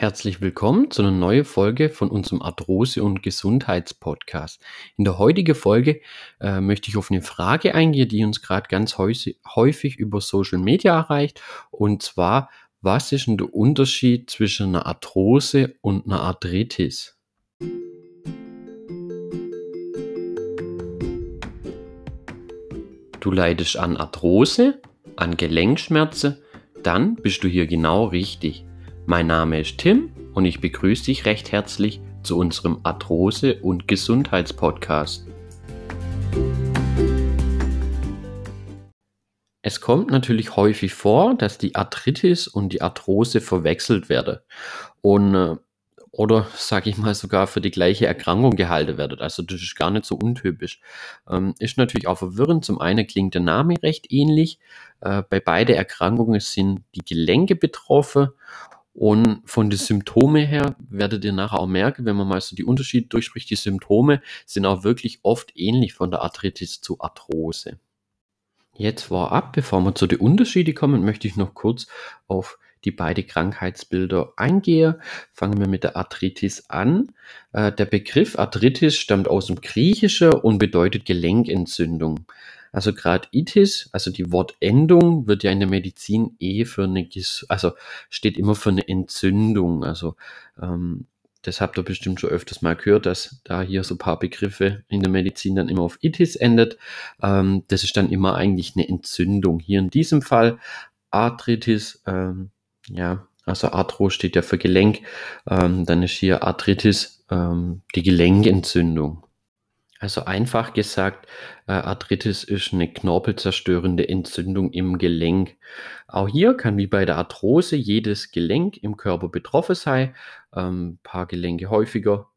Herzlich willkommen zu einer neuen Folge von unserem Arthrose- und Gesundheitspodcast. In der heutigen Folge äh, möchte ich auf eine Frage eingehen, die uns gerade ganz häufig über Social Media erreicht. Und zwar, was ist denn der Unterschied zwischen einer Arthrose und einer Arthritis? Du leidest an Arthrose, an Gelenkschmerzen, dann bist du hier genau richtig. Mein Name ist Tim und ich begrüße dich recht herzlich zu unserem Arthrose- und Gesundheitspodcast. Es kommt natürlich häufig vor, dass die Arthritis und die Arthrose verwechselt werden und äh, oder sage ich mal sogar für die gleiche Erkrankung gehalten werden. Also das ist gar nicht so untypisch. Ähm, ist natürlich auch verwirrend. Zum einen klingt der Name recht ähnlich. Äh, bei beiden Erkrankungen sind die Gelenke betroffen und von den Symptomen her werdet ihr nachher auch merken, wenn man mal so die Unterschiede durchspricht, die Symptome sind auch wirklich oft ähnlich von der Arthritis zu Arthrose. Jetzt vorab, bevor wir zu den Unterschieden kommen, möchte ich noch kurz auf die beiden Krankheitsbilder eingehen. Fangen wir mit der Arthritis an. Äh, der Begriff Arthritis stammt aus dem Griechischen und bedeutet Gelenkentzündung. Also gerade Itis, also die Wortendung wird ja in der Medizin eh für eine, also steht immer für eine Entzündung. Also ähm, das habt ihr bestimmt schon öfters mal gehört, dass da hier so ein paar Begriffe in der Medizin dann immer auf Itis endet. Ähm, das ist dann immer eigentlich eine Entzündung. Hier in diesem Fall Arthritis, ähm, ja, also Arthro steht ja für Gelenk, ähm, dann ist hier Arthritis ähm, die Gelenkentzündung. Also einfach gesagt, äh, Arthritis ist eine knorpelzerstörende Entzündung im Gelenk. Auch hier kann wie bei der Arthrose jedes Gelenk im Körper betroffen sein. Ähm, paar Gelenke häufiger,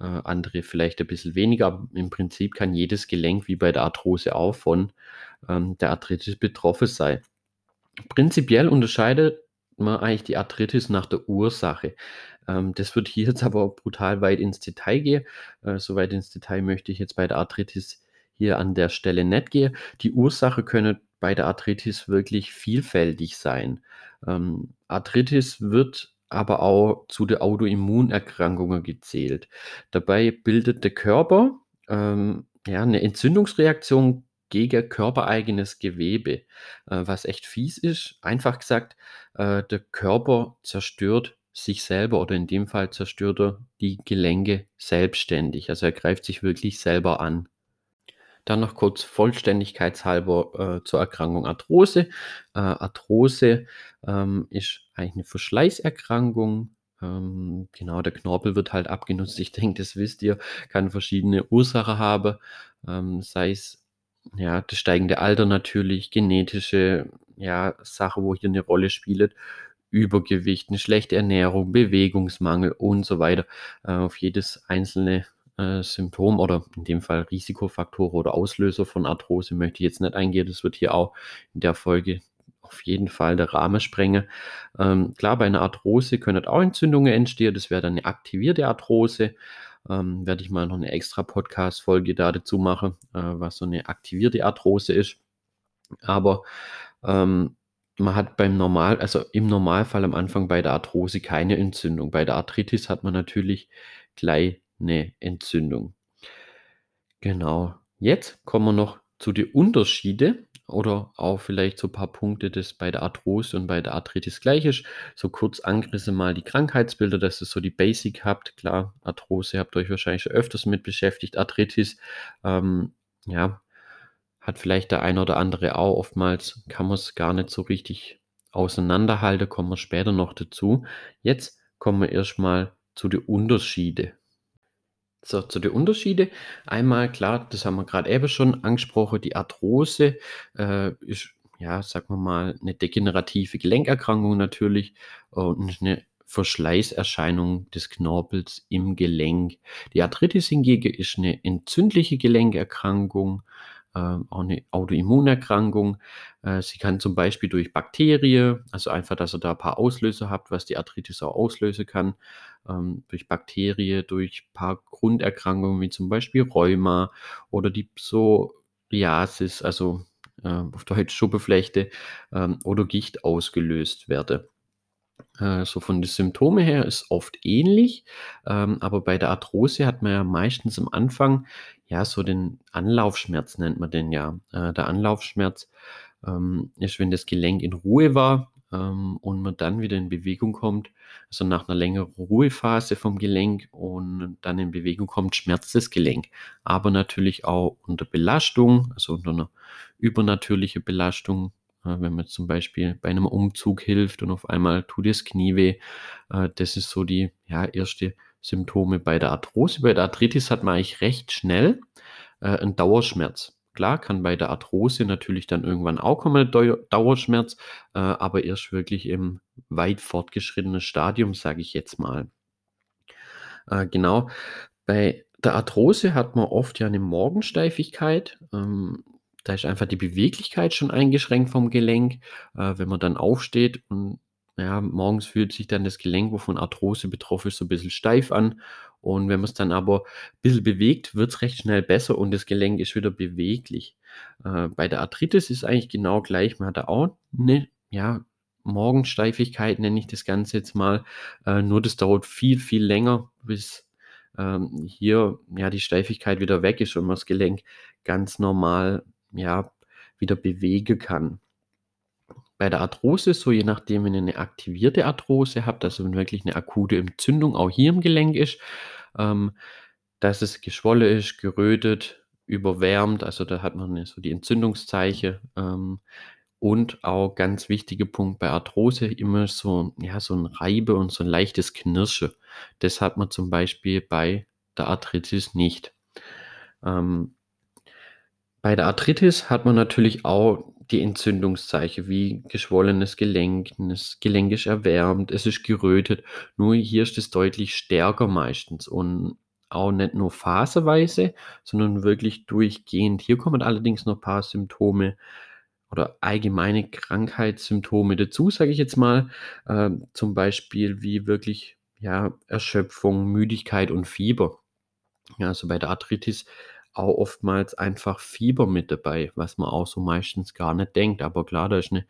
äh, andere vielleicht ein bisschen weniger. Im Prinzip kann jedes Gelenk wie bei der Arthrose auch von ähm, der Arthritis betroffen sein. Prinzipiell unterscheidet man eigentlich die Arthritis nach der Ursache. Ähm, das wird hier jetzt aber brutal weit ins Detail gehen. Äh, so weit ins Detail möchte ich jetzt bei der Arthritis hier an der Stelle nicht gehen. Die Ursache können bei der Arthritis wirklich vielfältig sein. Ähm, Arthritis wird aber auch zu den Autoimmunerkrankungen gezählt. Dabei bildet der Körper ähm, ja, eine Entzündungsreaktion gegen körpereigenes Gewebe, äh, was echt fies ist. Einfach gesagt, äh, der Körper zerstört sich selber oder in dem Fall zerstört er die Gelenke selbstständig. Also er greift sich wirklich selber an. Dann noch kurz vollständigkeitshalber äh, zur Erkrankung Arthrose. Äh, Arthrose ähm, ist eigentlich eine Verschleißerkrankung. Ähm, genau, der Knorpel wird halt abgenutzt. Ich denke, das wisst ihr, kann verschiedene Ursachen haben. Ähm, sei es ja, das steigende Alter natürlich, genetische ja, Sache, wo hier eine Rolle spielt. Übergewicht, eine schlechte Ernährung, Bewegungsmangel und so weiter. Äh, auf jedes einzelne äh, Symptom oder in dem Fall Risikofaktor oder Auslöser von Arthrose möchte ich jetzt nicht eingehen. Das wird hier auch in der Folge auf jeden Fall der Rahmen sprengen. Ähm, klar, bei einer Arthrose können auch Entzündungen entstehen. Das wäre dann eine aktivierte Arthrose. Ähm, werde ich mal noch eine extra Podcast-Folge da dazu machen, äh, was so eine aktivierte Arthrose ist. Aber ähm, man hat beim Normal, also im Normalfall am Anfang bei der Arthrose keine Entzündung. Bei der Arthritis hat man natürlich gleich eine Entzündung. Genau. Jetzt kommen wir noch zu den Unterschieden oder auch vielleicht so ein paar Punkte, das bei der Arthrose und bei der Arthritis gleich ist. So kurz angriffen mal die Krankheitsbilder, dass ihr so die Basic habt. Klar, Arthrose habt ihr euch wahrscheinlich schon öfters mit beschäftigt. Arthritis, ähm, ja, hat vielleicht der eine oder andere auch. Oftmals kann man es gar nicht so richtig auseinanderhalten, kommen wir später noch dazu. Jetzt kommen wir erstmal zu den Unterschieden. So, zu den Unterschieden. Einmal, klar, das haben wir gerade eben schon angesprochen, die Arthrose äh, ist, ja, sagen wir mal, eine degenerative Gelenkerkrankung natürlich und eine Verschleißerscheinung des Knorpels im Gelenk. Die Arthritis hingegen ist eine entzündliche Gelenkerkrankung äh, auch eine Autoimmunerkrankung. Äh, sie kann zum Beispiel durch Bakterien, also einfach, dass ihr da ein paar Auslöser habt, was die Arthritis auch auslösen kann, ähm, durch Bakterien, durch ein paar Grunderkrankungen wie zum Beispiel Rheuma oder die Psoriasis, also äh, auf Deutsch Schuppeflechte ähm, oder Gicht ausgelöst werde. Äh, so von den Symptomen her ist oft ähnlich, ähm, aber bei der Arthrose hat man ja meistens am Anfang ja so den Anlaufschmerz nennt man den ja. Äh, der Anlaufschmerz ähm, ist, wenn das Gelenk in Ruhe war ähm, und man dann wieder in Bewegung kommt, also nach einer längeren Ruhephase vom Gelenk und dann in Bewegung kommt, schmerzt das Gelenk. Aber natürlich auch unter Belastung, also unter einer übernatürlichen Belastung, wenn man zum Beispiel bei einem Umzug hilft und auf einmal tut das Knie weh. Äh, das ist so die ja, erste Symptome bei der Arthrose. Bei der Arthritis hat man eigentlich recht schnell äh, einen Dauerschmerz. Klar, kann bei der Arthrose natürlich dann irgendwann auch kommen, Dauerschmerz, äh, aber erst wirklich im weit fortgeschrittenen Stadium, sage ich jetzt mal. Äh, genau, bei der Arthrose hat man oft ja eine Morgensteifigkeit. Ähm, da ist einfach die Beweglichkeit schon eingeschränkt vom Gelenk. Äh, wenn man dann aufsteht und ja, morgens fühlt sich dann das Gelenk, wovon Arthrose betroffen ist, so ein bisschen steif an. Und wenn man es dann aber ein bisschen bewegt, wird es recht schnell besser und das Gelenk ist wieder beweglich. Äh, bei der Arthritis ist eigentlich genau gleich. Man hat da auch eine ja, Morgensteifigkeit, nenne ich das Ganze jetzt mal. Äh, nur das dauert viel, viel länger, bis ähm, hier ja die Steifigkeit wieder weg ist und man das Gelenk ganz normal ja wieder bewegen kann. Bei der Arthrose, so je nachdem, wenn ihr eine aktivierte Arthrose habt, also wenn wirklich eine akute Entzündung auch hier im Gelenk ist, ähm, dass es geschwollen ist, gerötet, überwärmt, also da hat man so die Entzündungszeichen. Ähm, und auch ganz wichtiger Punkt bei Arthrose immer so, ja, so ein Reibe und so ein leichtes Knirsche. Das hat man zum Beispiel bei der Arthritis nicht. Ähm, bei der Arthritis hat man natürlich auch die Entzündungszeichen wie geschwollenes Gelenk, das Gelenk ist erwärmt, es ist gerötet. Nur hier ist es deutlich stärker meistens und auch nicht nur phaseweise, sondern wirklich durchgehend. Hier kommen allerdings noch ein paar Symptome oder allgemeine Krankheitssymptome dazu, sage ich jetzt mal. Äh, zum Beispiel wie wirklich ja, Erschöpfung, Müdigkeit und Fieber. Ja, also bei der Arthritis auch oftmals einfach Fieber mit dabei, was man auch so meistens gar nicht denkt. Aber klar, da ist eine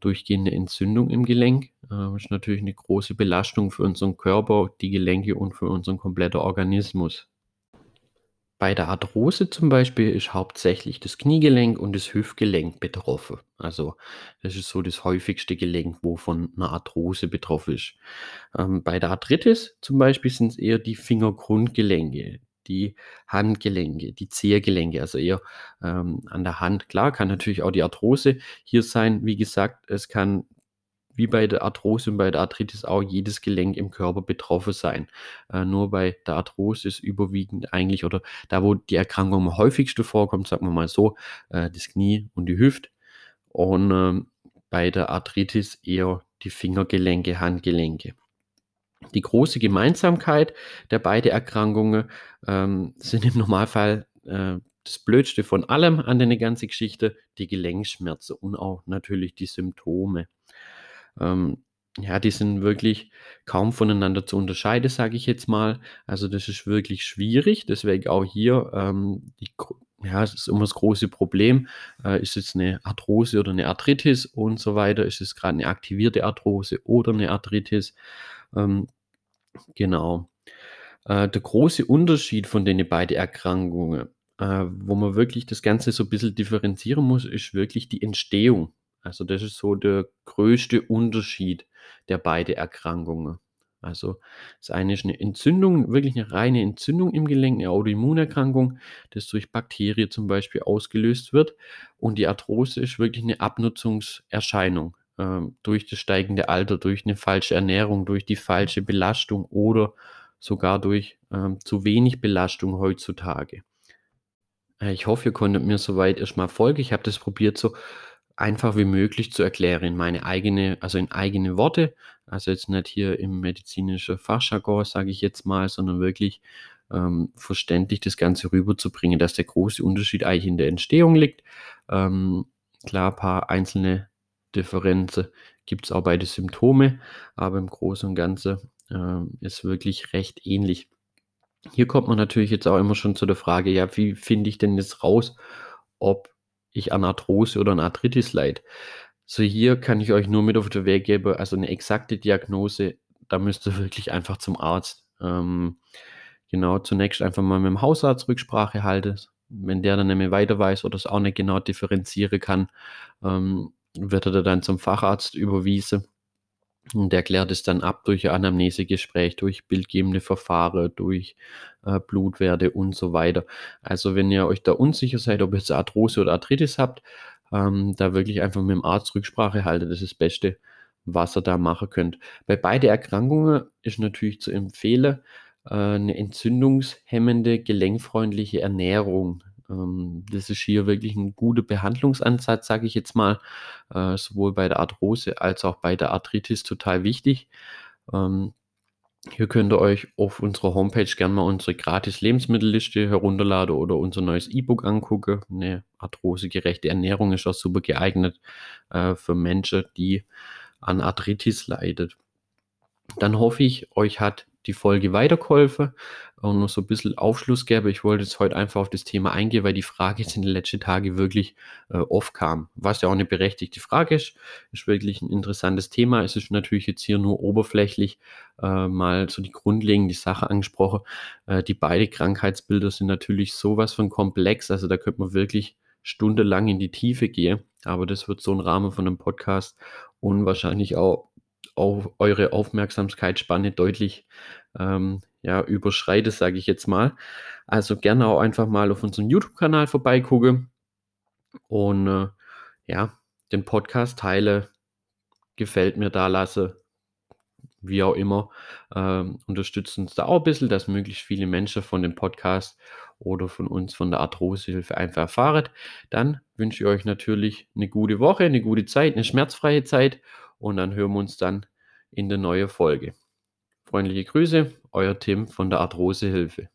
durchgehende Entzündung im Gelenk. Äh, ist natürlich eine große Belastung für unseren Körper, die Gelenke und für unseren kompletten Organismus. Bei der Arthrose zum Beispiel ist hauptsächlich das Kniegelenk und das Hüftgelenk betroffen. Also das ist so das häufigste Gelenk, wo von einer Arthrose betroffen ist. Ähm, bei der Arthritis zum Beispiel sind es eher die Fingergrundgelenke, die Handgelenke, die Zehgelenke, also eher ähm, an der Hand. Klar, kann natürlich auch die Arthrose hier sein. Wie gesagt, es kann wie bei der Arthrose und bei der Arthritis auch jedes Gelenk im Körper betroffen sein. Äh, nur bei der Arthrose ist überwiegend eigentlich, oder da, wo die Erkrankung am häufigsten vorkommt, sagen wir mal so, äh, das Knie und die Hüfte. Und äh, bei der Arthritis eher die Fingergelenke, Handgelenke. Die große Gemeinsamkeit der beiden Erkrankungen ähm, sind im Normalfall äh, das Blödste von allem an der ganzen Geschichte, die Gelenkschmerzen und auch natürlich die Symptome. Ähm, ja, die sind wirklich kaum voneinander zu unterscheiden, sage ich jetzt mal. Also das ist wirklich schwierig. Deswegen auch hier, ähm, die, ja, es ist immer das große Problem. Äh, ist es eine Arthrose oder eine Arthritis und so weiter? Ist es gerade eine aktivierte Arthrose oder eine Arthritis? Ähm, genau. Äh, der große Unterschied von den beiden Erkrankungen, äh, wo man wirklich das Ganze so ein bisschen differenzieren muss, ist wirklich die Entstehung. Also das ist so der größte Unterschied der beiden Erkrankungen. Also das eine ist eine Entzündung, wirklich eine reine Entzündung im Gelenk, eine Autoimmunerkrankung, das durch Bakterien zum Beispiel ausgelöst wird. Und die Arthrose ist wirklich eine Abnutzungserscheinung äh, durch das steigende Alter, durch eine falsche Ernährung, durch die falsche Belastung oder sogar durch äh, zu wenig Belastung heutzutage. Äh, ich hoffe, ihr konntet mir soweit erstmal folgen. Ich habe das probiert so einfach wie möglich zu erklären in meine eigene, also in eigene Worte. Also jetzt nicht hier im medizinischen Fachjargon, sage ich jetzt mal, sondern wirklich ähm, verständlich das Ganze rüberzubringen, dass der große Unterschied eigentlich in der Entstehung liegt. Ähm, klar, ein paar einzelne Differenzen gibt es auch bei den Symptomen, aber im Großen und Ganzen äh, ist wirklich recht ähnlich. Hier kommt man natürlich jetzt auch immer schon zu der Frage, ja, wie finde ich denn jetzt raus, ob ich an Arthrose oder an Arthritis leide? So hier kann ich euch nur mit auf den Weg geben, also eine exakte Diagnose, da müsst ihr wirklich einfach zum Arzt. Ähm, genau, zunächst einfach mal mit dem Hausarzt Rücksprache halten. Wenn der dann nicht mehr weiter weiß oder es auch nicht genau differenzieren kann, ähm, wird er dann zum Facharzt überwiesen. Und der klärt es dann ab durch Anamnesegespräch, durch bildgebende Verfahren, durch äh, Blutwerte und so weiter. Also wenn ihr euch da unsicher seid, ob ihr jetzt Arthrose oder Arthritis habt, ähm, da wirklich einfach mit dem Arzt Rücksprache halten. Das ist das Beste, was ihr da machen könnt. Bei beiden Erkrankungen ist natürlich zu empfehlen, äh, eine entzündungshemmende, gelenkfreundliche Ernährung. Ähm, das ist hier wirklich ein guter Behandlungsansatz, sage ich jetzt mal, äh, sowohl bei der Arthrose als auch bei der Arthritis total wichtig. Ähm, hier könnt ihr euch auf unserer Homepage gerne mal unsere gratis Lebensmittelliste herunterladen oder unser neues E-Book angucken. Eine arthrosegerechte Ernährung ist auch super geeignet äh, für Menschen, die an Arthritis leiden. Dann hoffe ich, euch hat die Folge weitergeholfen und noch so ein bisschen Aufschluss gäbe. Ich wollte jetzt heute einfach auf das Thema eingehen, weil die Frage jetzt in den letzten Tagen wirklich äh, oft kam. Was ja auch eine berechtigte Frage ist, ist wirklich ein interessantes Thema. Es ist natürlich jetzt hier nur oberflächlich äh, mal so die grundlegende Sache angesprochen. Äh, die beiden Krankheitsbilder sind natürlich sowas von komplex, also da könnte man wirklich stundenlang in die Tiefe gehen, aber das wird so ein Rahmen von einem Podcast und wahrscheinlich auch auf eure Aufmerksamkeitsspanne deutlich ähm, ja, überschreite, sage ich jetzt mal. Also gerne auch einfach mal auf unserem YouTube-Kanal vorbeigucken und äh, ja, den Podcast teile, gefällt mir da lasse, wie auch immer. Ähm, unterstützen uns da auch ein bisschen, dass möglichst viele Menschen von dem Podcast oder von uns von der Arthrosehilfe einfach erfahren. Dann wünsche ich euch natürlich eine gute Woche, eine gute Zeit, eine schmerzfreie Zeit und dann hören wir uns dann in der neuen Folge. Freundliche Grüße, euer Tim von der Arthrosehilfe.